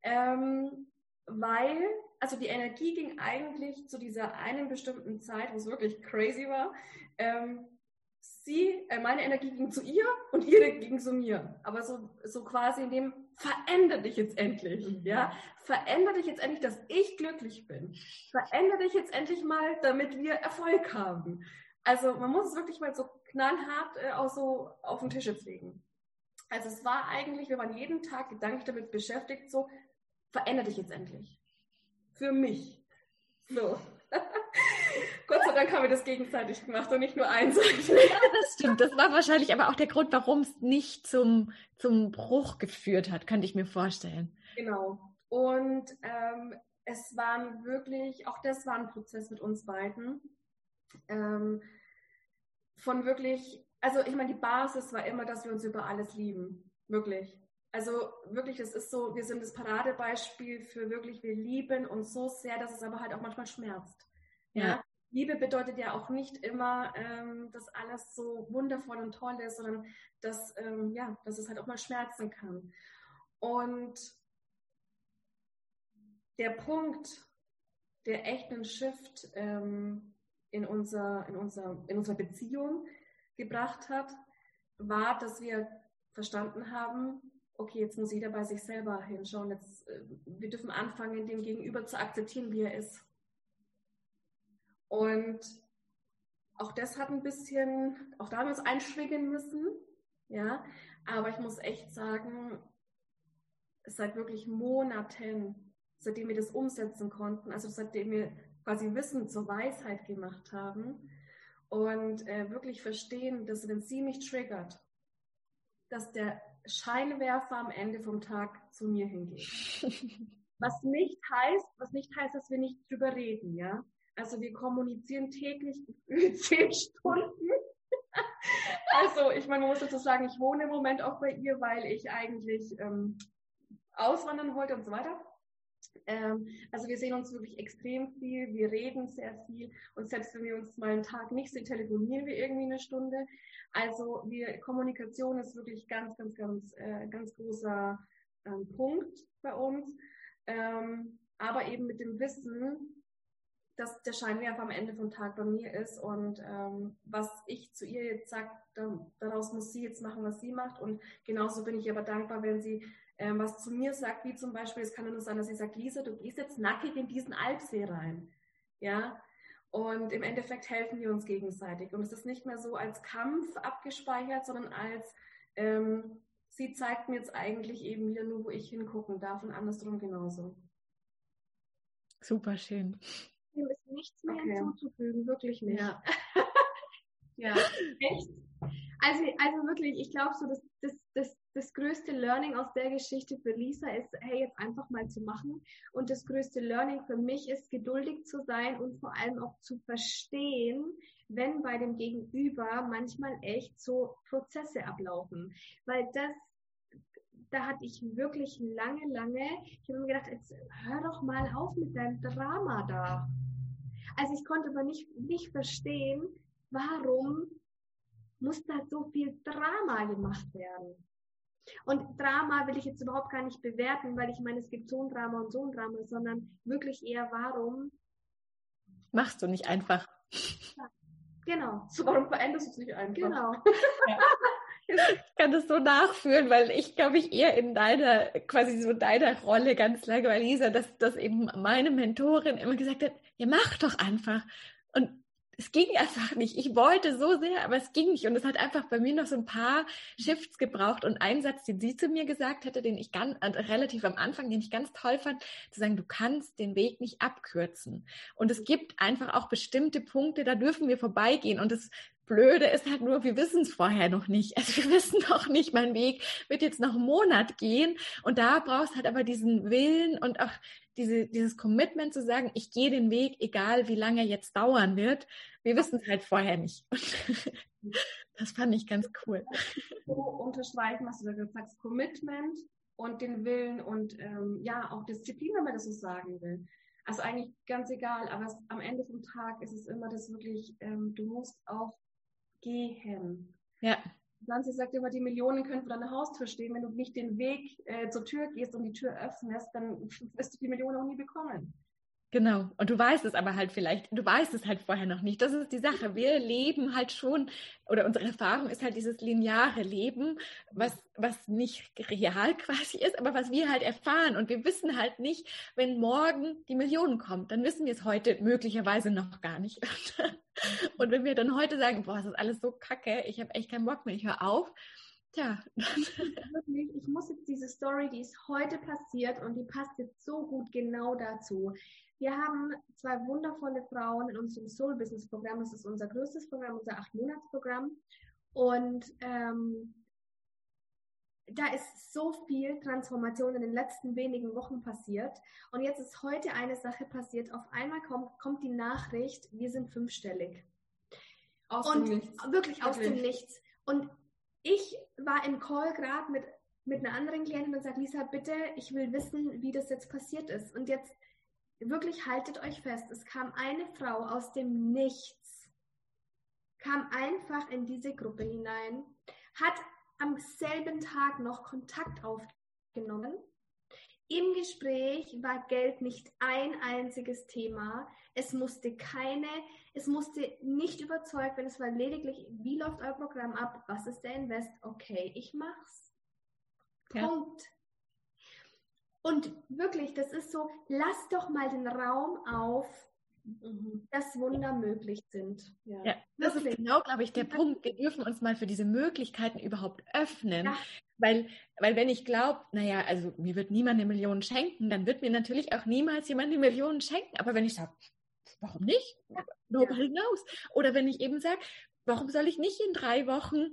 ähm, weil, also die Energie ging eigentlich zu dieser einen bestimmten Zeit, wo es wirklich crazy war, ähm, sie, äh, meine Energie ging zu ihr und ihre ging zu mir. Aber so, so quasi in dem, verändere dich jetzt endlich, mhm. ja. Verändere dich jetzt endlich, dass ich glücklich bin. Verändere dich jetzt endlich mal, damit wir Erfolg haben. Also man muss es wirklich mal so knallhart äh, auch so auf den Tisch jetzt legen. Also es war eigentlich, wir waren jeden Tag gedanklich damit beschäftigt, so, verändere dich jetzt endlich. Für mich. So. Gott sei Dank haben wir das gegenseitig gemacht und nicht nur einseitig. Ja, das stimmt. Das war wahrscheinlich aber auch der Grund, warum es nicht zum, zum Bruch geführt hat, könnte ich mir vorstellen. Genau. Und ähm, es waren wirklich, auch das war ein Prozess mit uns beiden. Ähm, von wirklich, also ich meine, die Basis war immer, dass wir uns über alles lieben. Wirklich. Also wirklich, es ist so, wir sind das Paradebeispiel für wirklich, wir lieben uns so sehr, dass es aber halt auch manchmal schmerzt. Ja. ja? Liebe bedeutet ja auch nicht immer, ähm, dass alles so wundervoll und toll ist, sondern dass, ähm, ja, dass es halt auch mal schmerzen kann. Und der Punkt, der echt einen Shift ähm, in, unser, in, unser, in unserer Beziehung gebracht hat, war, dass wir verstanden haben, okay, jetzt muss jeder bei sich selber hinschauen. Jetzt, äh, wir dürfen anfangen, den Gegenüber zu akzeptieren, wie er ist. Und auch das hat ein bisschen, auch da haben wir uns einschwingen müssen, ja. Aber ich muss echt sagen, seit wirklich Monaten, seitdem wir das umsetzen konnten, also seitdem wir quasi Wissen zur Weisheit gemacht haben und äh, wirklich verstehen, dass wenn sie mich triggert, dass der Scheinwerfer am Ende vom Tag zu mir hingeht. Was nicht heißt, was nicht heißt, dass wir nicht drüber reden, ja. Also wir kommunizieren täglich zehn Stunden. also ich meine, man muss dazu sagen, ich wohne im Moment auch bei ihr, weil ich eigentlich ähm, auswandern wollte und so weiter. Ähm, also wir sehen uns wirklich extrem viel, wir reden sehr viel und selbst wenn wir uns mal einen Tag nicht sehen, telefonieren wir irgendwie eine Stunde. Also wir, Kommunikation ist wirklich ganz, ganz, ganz, äh, ganz großer ähm, Punkt bei uns. Ähm, aber eben mit dem Wissen, dass der Scheinwerfer am Ende vom Tag bei mir ist und ähm, was ich zu ihr jetzt sage, daraus muss sie jetzt machen, was sie macht. Und genauso bin ich aber dankbar, wenn sie ähm, was zu mir sagt, wie zum Beispiel, es kann ja nur sein, dass sie sagt, Lisa, du gehst jetzt nackig in diesen Alpsee rein. Ja, und im Endeffekt helfen wir uns gegenseitig. Und es ist nicht mehr so als Kampf abgespeichert, sondern als ähm, sie zeigt mir jetzt eigentlich eben wieder nur, wo ich hingucken darf und andersrum genauso. Super schön dem ist nichts mehr okay. hinzuzufügen, wirklich nicht. Ja. ja, echt. Also, also wirklich, ich glaube so, dass das, das, das größte Learning aus der Geschichte für Lisa ist, hey, jetzt einfach mal zu machen. Und das größte Learning für mich ist, geduldig zu sein und vor allem auch zu verstehen, wenn bei dem Gegenüber manchmal echt so Prozesse ablaufen. Weil das da hatte ich wirklich lange, lange, ich habe mir gedacht, jetzt hör doch mal auf mit deinem Drama da. Also ich konnte aber nicht, nicht verstehen, warum muss da so viel Drama gemacht werden. Und Drama will ich jetzt überhaupt gar nicht bewerten, weil ich meine, es gibt so ein Drama und so ein Drama, sondern wirklich eher, warum machst du nicht einfach? Ja, genau. So, warum veränderst du es nicht einfach? Genau. Ja. Ich kann das so nachfühlen, weil ich glaube ich eher in deiner, quasi so deiner Rolle ganz lange, weil Lisa, dass, dass eben meine Mentorin immer gesagt hat, ja mach doch einfach. Und es ging einfach nicht. Ich wollte so sehr, aber es ging nicht. Und es hat einfach bei mir noch so ein paar Shifts gebraucht. Und ein Satz, den sie zu mir gesagt hatte, den ich ganz, relativ am Anfang, den ich ganz toll fand, zu sagen, du kannst den Weg nicht abkürzen. Und es gibt einfach auch bestimmte Punkte, da dürfen wir vorbeigehen. Und das Blöde ist halt nur, wir wissen es vorher noch nicht. Also wir wissen noch nicht, mein Weg wird jetzt noch einen Monat gehen. Und da brauchst halt aber diesen Willen und auch diese, dieses Commitment zu sagen, ich gehe den Weg, egal wie lange er jetzt dauern wird. Wir wissen es halt vorher nicht. das fand ich ganz cool. So unterstreichen, was du da gesagt hast, Commitment und den Willen und ähm, ja, auch Disziplin, wenn man das so sagen will. Also eigentlich ganz egal, aber es, am Ende vom Tag ist es immer das wirklich, ähm, du musst auch gehen. Ja. Nancy sagt immer, die Millionen können vor deiner Haustür stehen. Wenn du nicht den Weg äh, zur Tür gehst und die Tür öffnest, dann wirst du die Millionen auch nie bekommen. Genau. Und du weißt es aber halt vielleicht, du weißt es halt vorher noch nicht. Das ist die Sache. Wir leben halt schon, oder unsere Erfahrung ist halt dieses lineare Leben, was, was nicht real quasi ist, aber was wir halt erfahren. Und wir wissen halt nicht, wenn morgen die Millionen kommt, dann wissen wir es heute möglicherweise noch gar nicht. Und wenn wir dann heute sagen, boah, das ist alles so kacke, ich habe echt keinen Bock mehr, ich höre auf, Tja. Ich muss jetzt diese Story, die ist heute passiert und die passt jetzt so gut genau dazu. Wir haben zwei wundervolle Frauen in unserem Soul Business Programm. Das ist unser größtes Programm, unser acht Monats Programm. Und ähm, da ist so viel Transformation in den letzten wenigen Wochen passiert. Und jetzt ist heute eine Sache passiert. Auf einmal kommt, kommt die Nachricht, wir sind fünfstellig. Aus und dem Nichts. Wirklich aus wirklich. dem Nichts. Und ich war im Call gerade mit, mit einer anderen Klientin und sagt, Lisa, bitte, ich will wissen, wie das jetzt passiert ist. Und jetzt wirklich haltet euch fest, es kam eine Frau aus dem Nichts, kam einfach in diese Gruppe hinein, hat am selben Tag noch Kontakt aufgenommen. Im Gespräch war Geld nicht ein einziges Thema. Es musste keine, es musste nicht überzeugt werden. Es war lediglich, wie läuft euer Programm ab? Was ist der Invest? Okay, ich mach's. Ja. Punkt. Und wirklich, das ist so, lass doch mal den Raum auf, mhm. dass Wunder möglich sind. Ja, ja das ist genau, glaube ich, der Punkt. Wir dürfen uns mal für diese Möglichkeiten überhaupt öffnen. Ja. Weil, weil wenn ich glaube, naja, also mir wird niemand eine Million schenken, dann wird mir natürlich auch niemals jemand eine Million schenken. Aber wenn ich sage, warum nicht? Ja. Nobody knows. Oder wenn ich eben sage, warum soll ich nicht in drei Wochen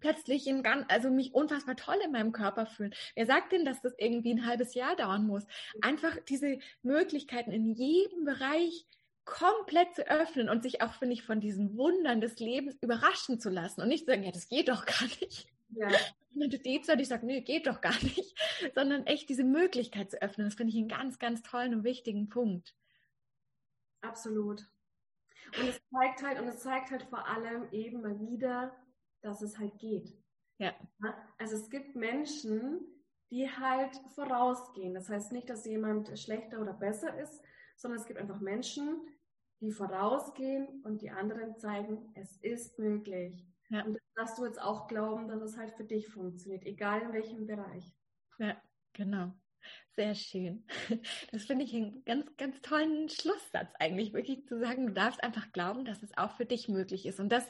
plötzlich in ganz, also mich unfassbar toll in meinem Körper fühlen. Wer sagt denn, dass das irgendwie ein halbes Jahr dauern muss? Einfach diese Möglichkeiten in jedem Bereich komplett zu öffnen und sich auch, finde ich, von diesen Wundern des Lebens überraschen zu lassen und nicht zu sagen, ja, das geht doch gar nicht. Ja. Wenn du die Zeit, ich sage, nee, geht doch gar nicht, sondern echt diese Möglichkeit zu öffnen, das finde ich einen ganz, ganz tollen und wichtigen Punkt. Absolut. Und es zeigt halt, und es zeigt halt vor allem eben mal wieder, dass es halt geht. Ja. Also es gibt Menschen, die halt vorausgehen. Das heißt nicht, dass jemand schlechter oder besser ist, sondern es gibt einfach Menschen, die vorausgehen und die anderen zeigen, es ist möglich. Ja. Und das darfst du jetzt auch glauben, dass es halt für dich funktioniert, egal in welchem Bereich. Ja, genau. Sehr schön. Das finde ich einen ganz, ganz tollen Schlusssatz eigentlich, wirklich zu sagen, du darfst einfach glauben, dass es auch für dich möglich ist. Und das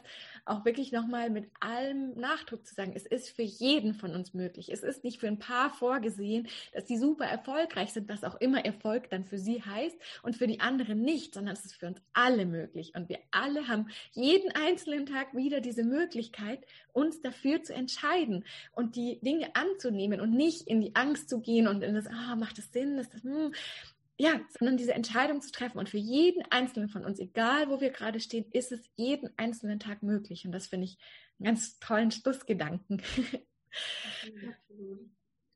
auch wirklich nochmal mit allem Nachdruck zu sagen, es ist für jeden von uns möglich. Es ist nicht für ein paar vorgesehen, dass die super erfolgreich sind, was auch immer Erfolg dann für sie heißt und für die anderen nicht, sondern es ist für uns alle möglich. Und wir alle haben jeden einzelnen Tag wieder diese Möglichkeit, uns dafür zu entscheiden und die Dinge anzunehmen und nicht in die Angst zu gehen und in das, ah, macht das Sinn, ist das, hm, ja, sondern diese Entscheidung zu treffen. Und für jeden Einzelnen von uns, egal wo wir gerade stehen, ist es jeden einzelnen Tag möglich. Und das finde ich einen ganz tollen Schlussgedanken.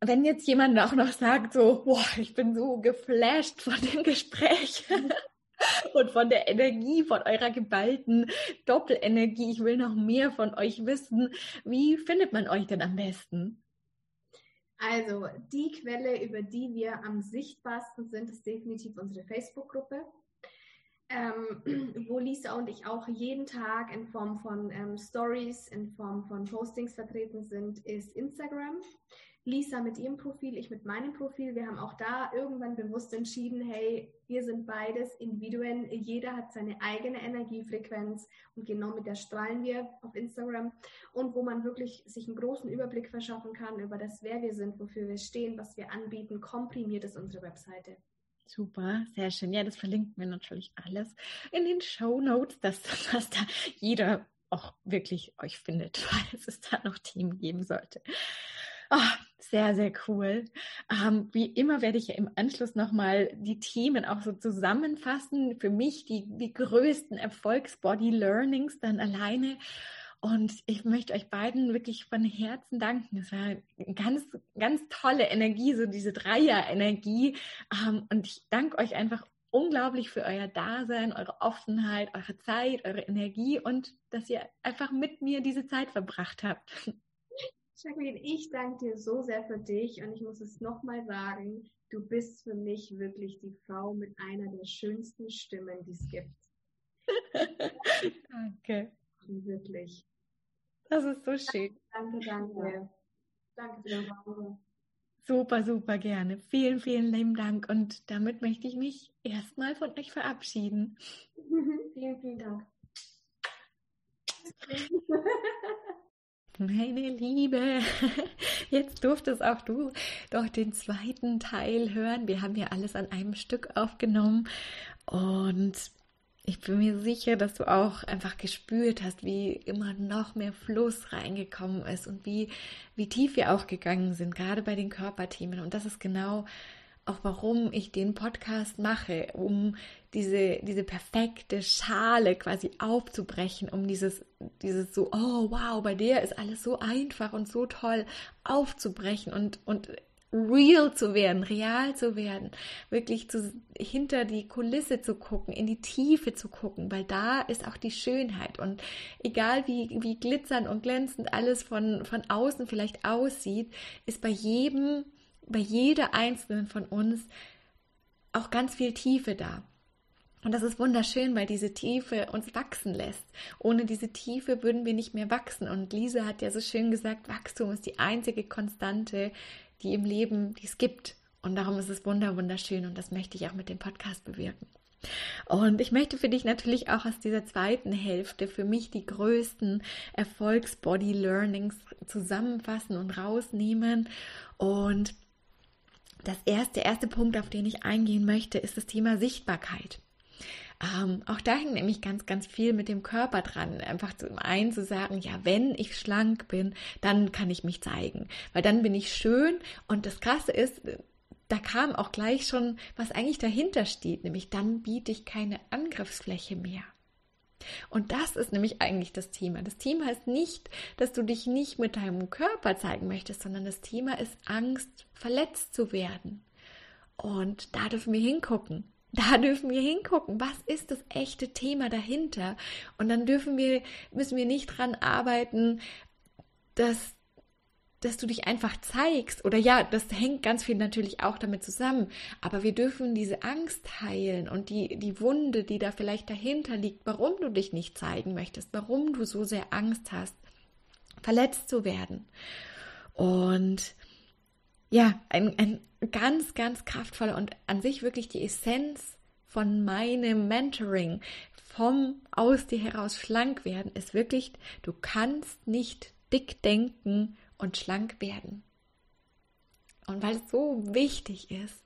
Wenn jetzt jemand auch noch sagt, so, boah, ich bin so geflasht von dem Gespräch und von der Energie, von eurer geballten Doppelenergie, ich will noch mehr von euch wissen, wie findet man euch denn am besten? Also die Quelle, über die wir am sichtbarsten sind, ist definitiv unsere Facebook-Gruppe. ähm, wo Lisa und ich auch jeden Tag in Form von ähm, Stories, in Form von Postings vertreten sind, ist Instagram. Lisa mit ihrem Profil, ich mit meinem Profil. Wir haben auch da irgendwann bewusst entschieden, hey, wir sind beides Individuen. Jeder hat seine eigene Energiefrequenz und genau mit der strahlen wir auf Instagram. Und wo man wirklich sich einen großen Überblick verschaffen kann über das, wer wir sind, wofür wir stehen, was wir anbieten, komprimiert ist unsere Webseite. Super, sehr schön. Ja, das verlinken wir natürlich alles in den Show Notes, dass, dass da jeder auch wirklich euch findet, falls es da noch Themen geben sollte. Oh, sehr, sehr cool. Ähm, wie immer werde ich ja im Anschluss nochmal die Themen auch so zusammenfassen. Für mich die, die größten Erfolgsbody-Learnings dann alleine. Und ich möchte euch beiden wirklich von Herzen danken. Es war eine ganz, ganz tolle Energie, so diese Dreier-Energie. Ähm, und ich danke euch einfach unglaublich für euer Dasein, eure Offenheit, eure Zeit, eure Energie und dass ihr einfach mit mir diese Zeit verbracht habt. Jacqueline, ich danke dir so sehr für dich und ich muss es nochmal sagen, du bist für mich wirklich die Frau mit einer der schönsten Stimmen, die es gibt. danke. Wirklich. Das ist so schön. Danke, danke. Danke für deine Super, super gerne. Vielen, vielen lieben Dank. Und damit möchte ich mich erstmal von euch verabschieden. vielen, vielen Dank. Meine Liebe, jetzt durftest auch du doch den zweiten Teil hören. Wir haben ja alles an einem Stück aufgenommen und ich bin mir sicher, dass du auch einfach gespürt hast, wie immer noch mehr Fluss reingekommen ist und wie, wie tief wir auch gegangen sind, gerade bei den Körperthemen. Und das ist genau auch warum ich den Podcast mache, um diese, diese perfekte Schale quasi aufzubrechen, um dieses, dieses so, oh wow, bei der ist alles so einfach und so toll aufzubrechen und, und real zu werden, real zu werden, wirklich zu, hinter die Kulisse zu gucken, in die Tiefe zu gucken, weil da ist auch die Schönheit. Und egal wie, wie glitzernd und glänzend alles von, von außen vielleicht aussieht, ist bei jedem bei jeder einzelnen von uns auch ganz viel Tiefe da. Und das ist wunderschön, weil diese Tiefe uns wachsen lässt. Ohne diese Tiefe würden wir nicht mehr wachsen. Und Lisa hat ja so schön gesagt, Wachstum ist die einzige Konstante, die im Leben, die es gibt. Und darum ist es wunder, wunderschön. Und das möchte ich auch mit dem Podcast bewirken. Und ich möchte für dich natürlich auch aus dieser zweiten Hälfte für mich die größten Erfolgs-Body-Learnings zusammenfassen und rausnehmen. Und das erste, der erste Punkt, auf den ich eingehen möchte, ist das Thema Sichtbarkeit. Ähm, auch da hängt nämlich ganz, ganz viel mit dem Körper dran. Einfach zum einen zu sagen, ja, wenn ich schlank bin, dann kann ich mich zeigen, weil dann bin ich schön. Und das Krasse ist, da kam auch gleich schon, was eigentlich dahinter steht, nämlich dann biete ich keine Angriffsfläche mehr. Und das ist nämlich eigentlich das Thema. Das Thema ist nicht, dass du dich nicht mit deinem Körper zeigen möchtest, sondern das Thema ist Angst, verletzt zu werden. Und da dürfen wir hingucken. Da dürfen wir hingucken. Was ist das echte Thema dahinter? Und dann dürfen wir, müssen wir nicht dran arbeiten, dass dass du dich einfach zeigst. Oder ja, das hängt ganz viel natürlich auch damit zusammen. Aber wir dürfen diese Angst heilen und die, die Wunde, die da vielleicht dahinter liegt, warum du dich nicht zeigen möchtest, warum du so sehr Angst hast, verletzt zu werden. Und ja, ein, ein ganz, ganz kraftvoller und an sich wirklich die Essenz von meinem Mentoring, vom aus dir heraus schlank werden, ist wirklich, du kannst nicht dick denken und schlank werden. Und weil es so wichtig ist,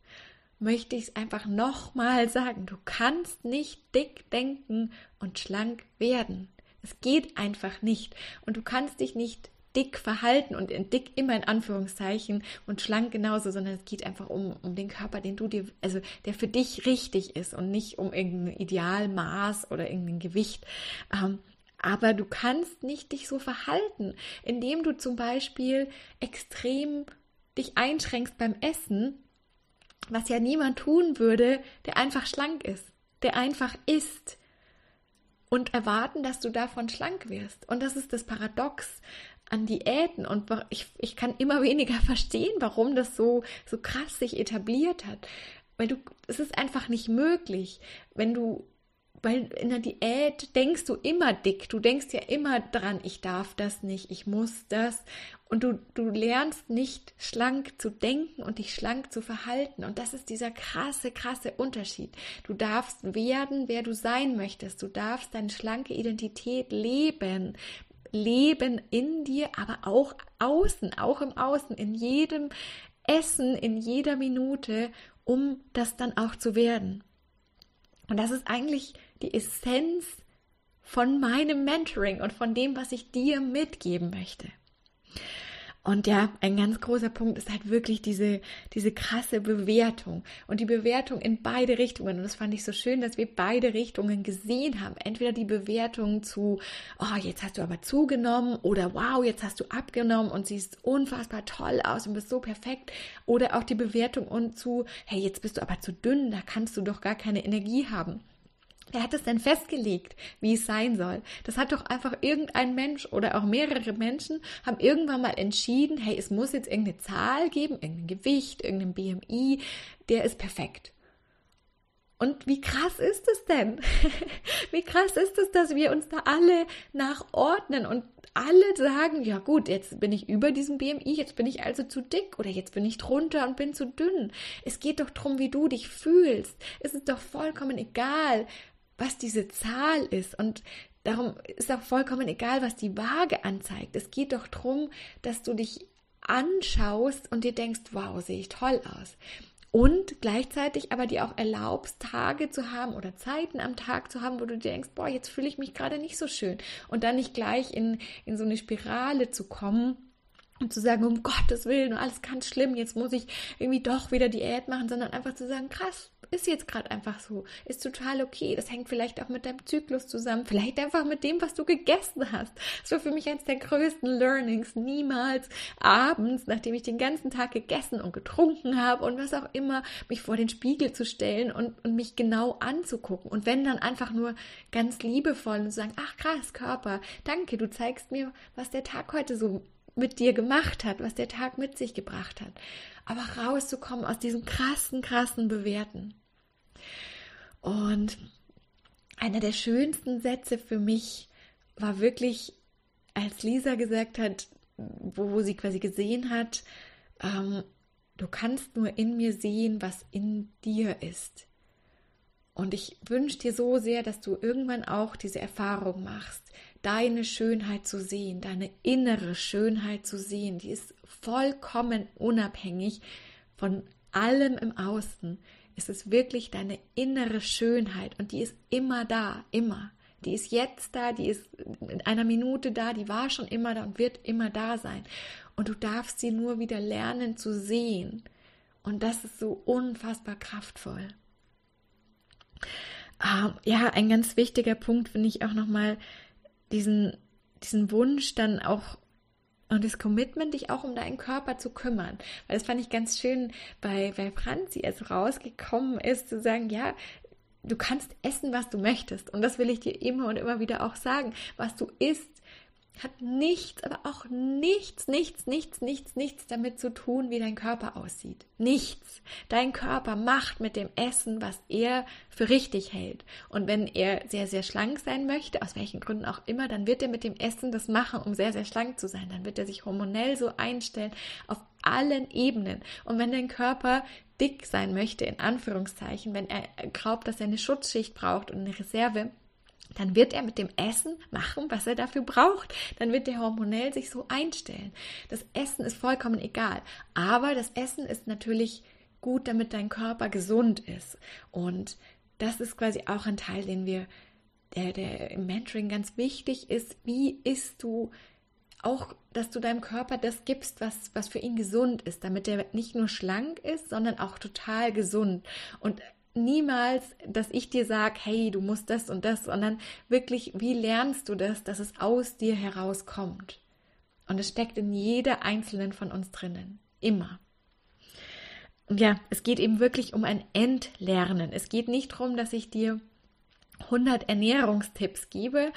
möchte ich es einfach nochmal sagen. Du kannst nicht dick denken und schlank werden. Es geht einfach nicht. Und du kannst dich nicht dick verhalten und dick immer in Anführungszeichen und schlank genauso, sondern es geht einfach um, um den Körper, den du dir, also der für dich richtig ist und nicht um irgendein Idealmaß oder irgendein Gewicht. Ähm, aber du kannst nicht dich so verhalten, indem du zum Beispiel extrem dich einschränkst beim Essen, was ja niemand tun würde, der einfach schlank ist, der einfach isst und erwarten, dass du davon schlank wirst. Und das ist das Paradox an Diäten und ich, ich kann immer weniger verstehen, warum das so, so krass sich etabliert hat. Weil du, es ist einfach nicht möglich, wenn du weil in der Diät denkst du immer dick, du denkst ja immer dran, ich darf das nicht, ich muss das. Und du, du lernst nicht schlank zu denken und dich schlank zu verhalten. Und das ist dieser krasse, krasse Unterschied. Du darfst werden, wer du sein möchtest. Du darfst deine schlanke Identität leben. Leben in dir, aber auch außen, auch im Außen, in jedem Essen, in jeder Minute, um das dann auch zu werden. Und das ist eigentlich die Essenz von meinem Mentoring und von dem, was ich dir mitgeben möchte. Und ja, ein ganz großer Punkt ist halt wirklich diese, diese krasse Bewertung und die Bewertung in beide Richtungen. Und das fand ich so schön, dass wir beide Richtungen gesehen haben. Entweder die Bewertung zu, oh, jetzt hast du aber zugenommen oder wow, jetzt hast du abgenommen und siehst unfassbar toll aus und bist so perfekt. Oder auch die Bewertung und zu, hey, jetzt bist du aber zu dünn, da kannst du doch gar keine Energie haben. Wer hat es denn festgelegt, wie es sein soll? Das hat doch einfach irgendein Mensch oder auch mehrere Menschen haben irgendwann mal entschieden, hey, es muss jetzt irgendeine Zahl geben, irgendein Gewicht, irgendein BMI, der ist perfekt. Und wie krass ist es denn? wie krass ist es, dass wir uns da alle nachordnen und alle sagen, ja gut, jetzt bin ich über diesem BMI, jetzt bin ich also zu dick oder jetzt bin ich drunter und bin zu dünn. Es geht doch darum, wie du dich fühlst. Es ist doch vollkommen egal, was diese Zahl ist. Und darum ist auch vollkommen egal, was die Waage anzeigt. Es geht doch darum, dass du dich anschaust und dir denkst, wow, sehe ich toll aus. Und gleichzeitig aber dir auch erlaubst, Tage zu haben oder Zeiten am Tag zu haben, wo du dir denkst, boah, jetzt fühle ich mich gerade nicht so schön. Und dann nicht gleich in, in so eine Spirale zu kommen, und zu sagen, um Gottes Willen, alles ganz schlimm, jetzt muss ich irgendwie doch wieder Diät machen, sondern einfach zu sagen, krass, ist jetzt gerade einfach so, ist total okay. Das hängt vielleicht auch mit deinem Zyklus zusammen, vielleicht einfach mit dem, was du gegessen hast. Das war für mich eines der größten Learnings. Niemals abends, nachdem ich den ganzen Tag gegessen und getrunken habe und was auch immer, mich vor den Spiegel zu stellen und, und mich genau anzugucken. Und wenn dann einfach nur ganz liebevoll und zu sagen, ach krass, Körper, danke, du zeigst mir, was der Tag heute so mit dir gemacht hat, was der Tag mit sich gebracht hat. Aber rauszukommen aus diesem krassen, krassen Bewerten. Und einer der schönsten Sätze für mich war wirklich, als Lisa gesagt hat, wo, sie quasi gesehen hat, ähm, du kannst nur in mir sehen, was in dir ist. Und ich wünsche dir so sehr, dass du irgendwann auch diese Erfahrung machst, deine Schönheit zu sehen, deine innere Schönheit zu sehen. Die ist vollkommen unabhängig von allem im Außen. Es ist wirklich deine innere Schönheit und die ist immer da, immer. Die ist jetzt da, die ist in einer Minute da, die war schon immer da und wird immer da sein. Und du darfst sie nur wieder lernen zu sehen. Und das ist so unfassbar kraftvoll. Ähm, ja, ein ganz wichtiger Punkt finde ich auch nochmal, diesen, diesen Wunsch dann auch und das Commitment, dich auch um deinen Körper zu kümmern. Weil das fand ich ganz schön bei, bei Franzi, als rausgekommen ist, zu sagen, ja, du kannst essen, was du möchtest. Und das will ich dir immer und immer wieder auch sagen. Was du isst, hat nichts, aber auch nichts, nichts, nichts, nichts, nichts damit zu tun, wie dein Körper aussieht. Nichts. Dein Körper macht mit dem Essen, was er für richtig hält. Und wenn er sehr, sehr schlank sein möchte, aus welchen Gründen auch immer, dann wird er mit dem Essen das machen, um sehr, sehr schlank zu sein. Dann wird er sich hormonell so einstellen auf allen Ebenen. Und wenn dein Körper dick sein möchte, in Anführungszeichen, wenn er glaubt, dass er eine Schutzschicht braucht und eine Reserve, dann wird er mit dem Essen machen, was er dafür braucht. Dann wird er hormonell sich so einstellen. Das Essen ist vollkommen egal. Aber das Essen ist natürlich gut, damit dein Körper gesund ist. Und das ist quasi auch ein Teil, den wir, der, der im Mentoring ganz wichtig ist. Wie isst du auch, dass du deinem Körper das gibst, was, was für ihn gesund ist, damit er nicht nur schlank ist, sondern auch total gesund. Und niemals, dass ich dir sage, hey, du musst das und das, sondern wirklich, wie lernst du das, dass es aus dir herauskommt? Und es steckt in jeder einzelnen von uns drinnen. Immer. Und ja, es geht eben wirklich um ein Entlernen. Es geht nicht darum, dass ich dir 100 Ernährungstipps gebe,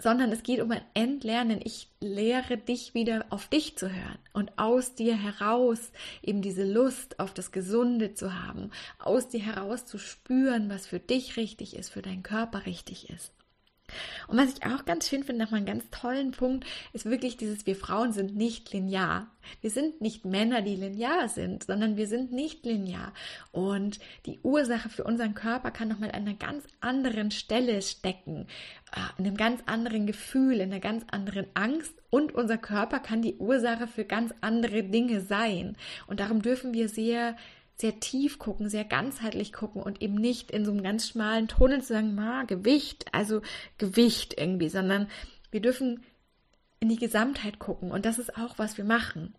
sondern es geht um ein Entlernen. Ich lehre dich wieder auf dich zu hören und aus dir heraus eben diese Lust auf das Gesunde zu haben, aus dir heraus zu spüren, was für dich richtig ist, für deinen Körper richtig ist. Und was ich auch ganz schön finde, nochmal einen ganz tollen Punkt, ist wirklich dieses, wir Frauen sind nicht linear. Wir sind nicht Männer, die linear sind, sondern wir sind nicht linear. Und die Ursache für unseren Körper kann nochmal an einer ganz anderen Stelle stecken, äh, in einem ganz anderen Gefühl, in einer ganz anderen Angst. Und unser Körper kann die Ursache für ganz andere Dinge sein. Und darum dürfen wir sehr sehr tief gucken, sehr ganzheitlich gucken und eben nicht in so einem ganz schmalen Tunnel zu sagen, ma, Gewicht, also Gewicht irgendwie, sondern wir dürfen in die Gesamtheit gucken und das ist auch, was wir machen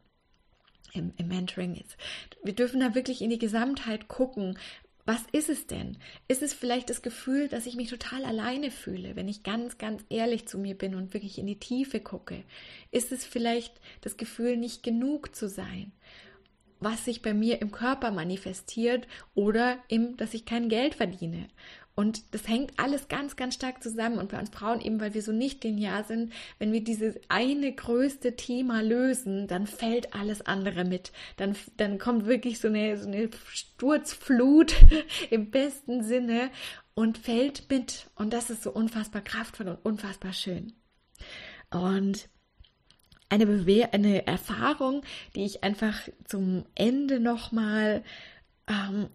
im, im Mentoring jetzt. Wir dürfen da wirklich in die Gesamtheit gucken. Was ist es denn? Ist es vielleicht das Gefühl, dass ich mich total alleine fühle, wenn ich ganz, ganz ehrlich zu mir bin und wirklich in die Tiefe gucke? Ist es vielleicht das Gefühl, nicht genug zu sein? Was sich bei mir im Körper manifestiert oder im, dass ich kein Geld verdiene. Und das hängt alles ganz, ganz stark zusammen. Und bei uns Frauen eben, weil wir so nicht linear sind, wenn wir dieses eine größte Thema lösen, dann fällt alles andere mit. Dann, dann kommt wirklich so eine, so eine Sturzflut im besten Sinne und fällt mit. Und das ist so unfassbar kraftvoll und unfassbar schön. Und eine, Bewehr eine Erfahrung, die ich einfach zum Ende nochmal ähm,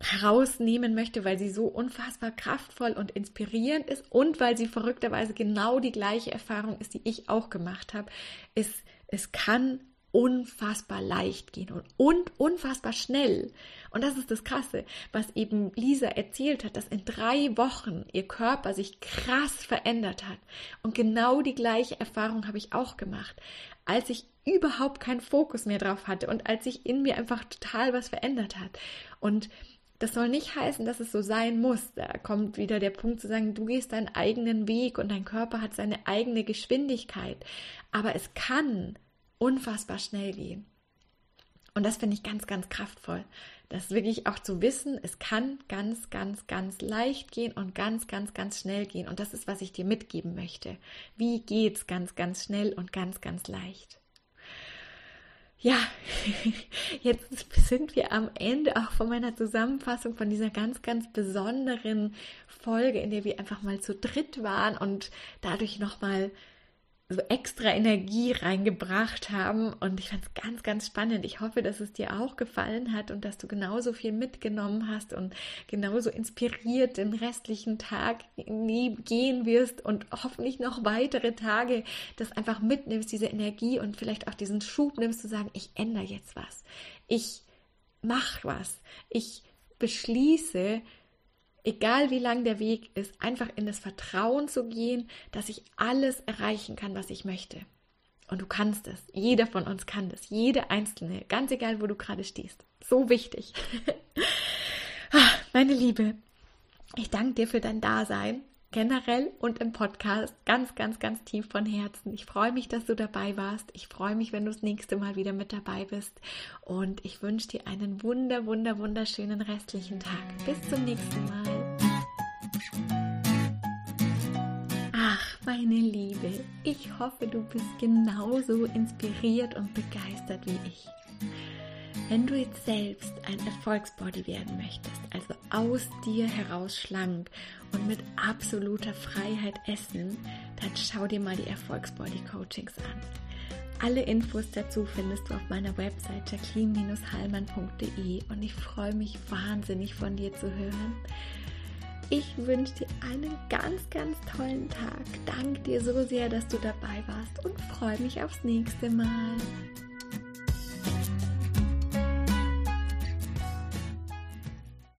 herausnehmen möchte, weil sie so unfassbar kraftvoll und inspirierend ist und weil sie verrückterweise genau die gleiche Erfahrung ist, die ich auch gemacht habe, ist, es kann unfassbar leicht gehen und, und unfassbar schnell. Und das ist das Krasse, was eben Lisa erzählt hat, dass in drei Wochen ihr Körper sich krass verändert hat. Und genau die gleiche Erfahrung habe ich auch gemacht, als ich überhaupt keinen Fokus mehr drauf hatte und als sich in mir einfach total was verändert hat. Und das soll nicht heißen, dass es so sein muss. Da kommt wieder der Punkt zu sagen, du gehst deinen eigenen Weg und dein Körper hat seine eigene Geschwindigkeit. Aber es kann unfassbar schnell gehen. Und das finde ich ganz, ganz kraftvoll. Das wirklich auch zu wissen, es kann ganz, ganz, ganz leicht gehen und ganz, ganz, ganz schnell gehen. Und das ist, was ich dir mitgeben möchte. Wie geht's ganz, ganz schnell und ganz, ganz leicht? Ja, jetzt sind wir am Ende auch von meiner Zusammenfassung von dieser ganz, ganz besonderen Folge, in der wir einfach mal zu dritt waren und dadurch nochmal so extra Energie reingebracht haben. Und ich fand es ganz, ganz spannend. Ich hoffe, dass es dir auch gefallen hat und dass du genauso viel mitgenommen hast und genauso inspiriert den restlichen Tag gehen wirst und hoffentlich noch weitere Tage das einfach mitnimmst, diese Energie und vielleicht auch diesen Schub nimmst zu sagen, ich ändere jetzt was. Ich mache was. Ich beschließe, egal wie lang der Weg ist, einfach in das Vertrauen zu gehen, dass ich alles erreichen kann, was ich möchte. Und du kannst es. Jeder von uns kann das. Jede einzelne. Ganz egal, wo du gerade stehst. So wichtig. Ah, meine Liebe, ich danke dir für dein Dasein generell und im Podcast ganz, ganz, ganz tief von Herzen. Ich freue mich, dass du dabei warst. Ich freue mich, wenn du das nächste Mal wieder mit dabei bist. Und ich wünsche dir einen wunder, wunder, wunderschönen restlichen Tag. Bis zum nächsten Mal. Ach, meine Liebe, ich hoffe, du bist genauso inspiriert und begeistert wie ich. Wenn du jetzt selbst ein Erfolgsbody werden möchtest, also aus dir heraus schlank und mit absoluter Freiheit essen, dann schau dir mal die Erfolgsbody Coachings an. Alle Infos dazu findest du auf meiner Website jacqueline-hallmann.de und ich freue mich wahnsinnig von dir zu hören. Ich wünsche dir einen ganz, ganz tollen Tag. Danke dir so sehr, dass du dabei warst und freue mich aufs nächste Mal.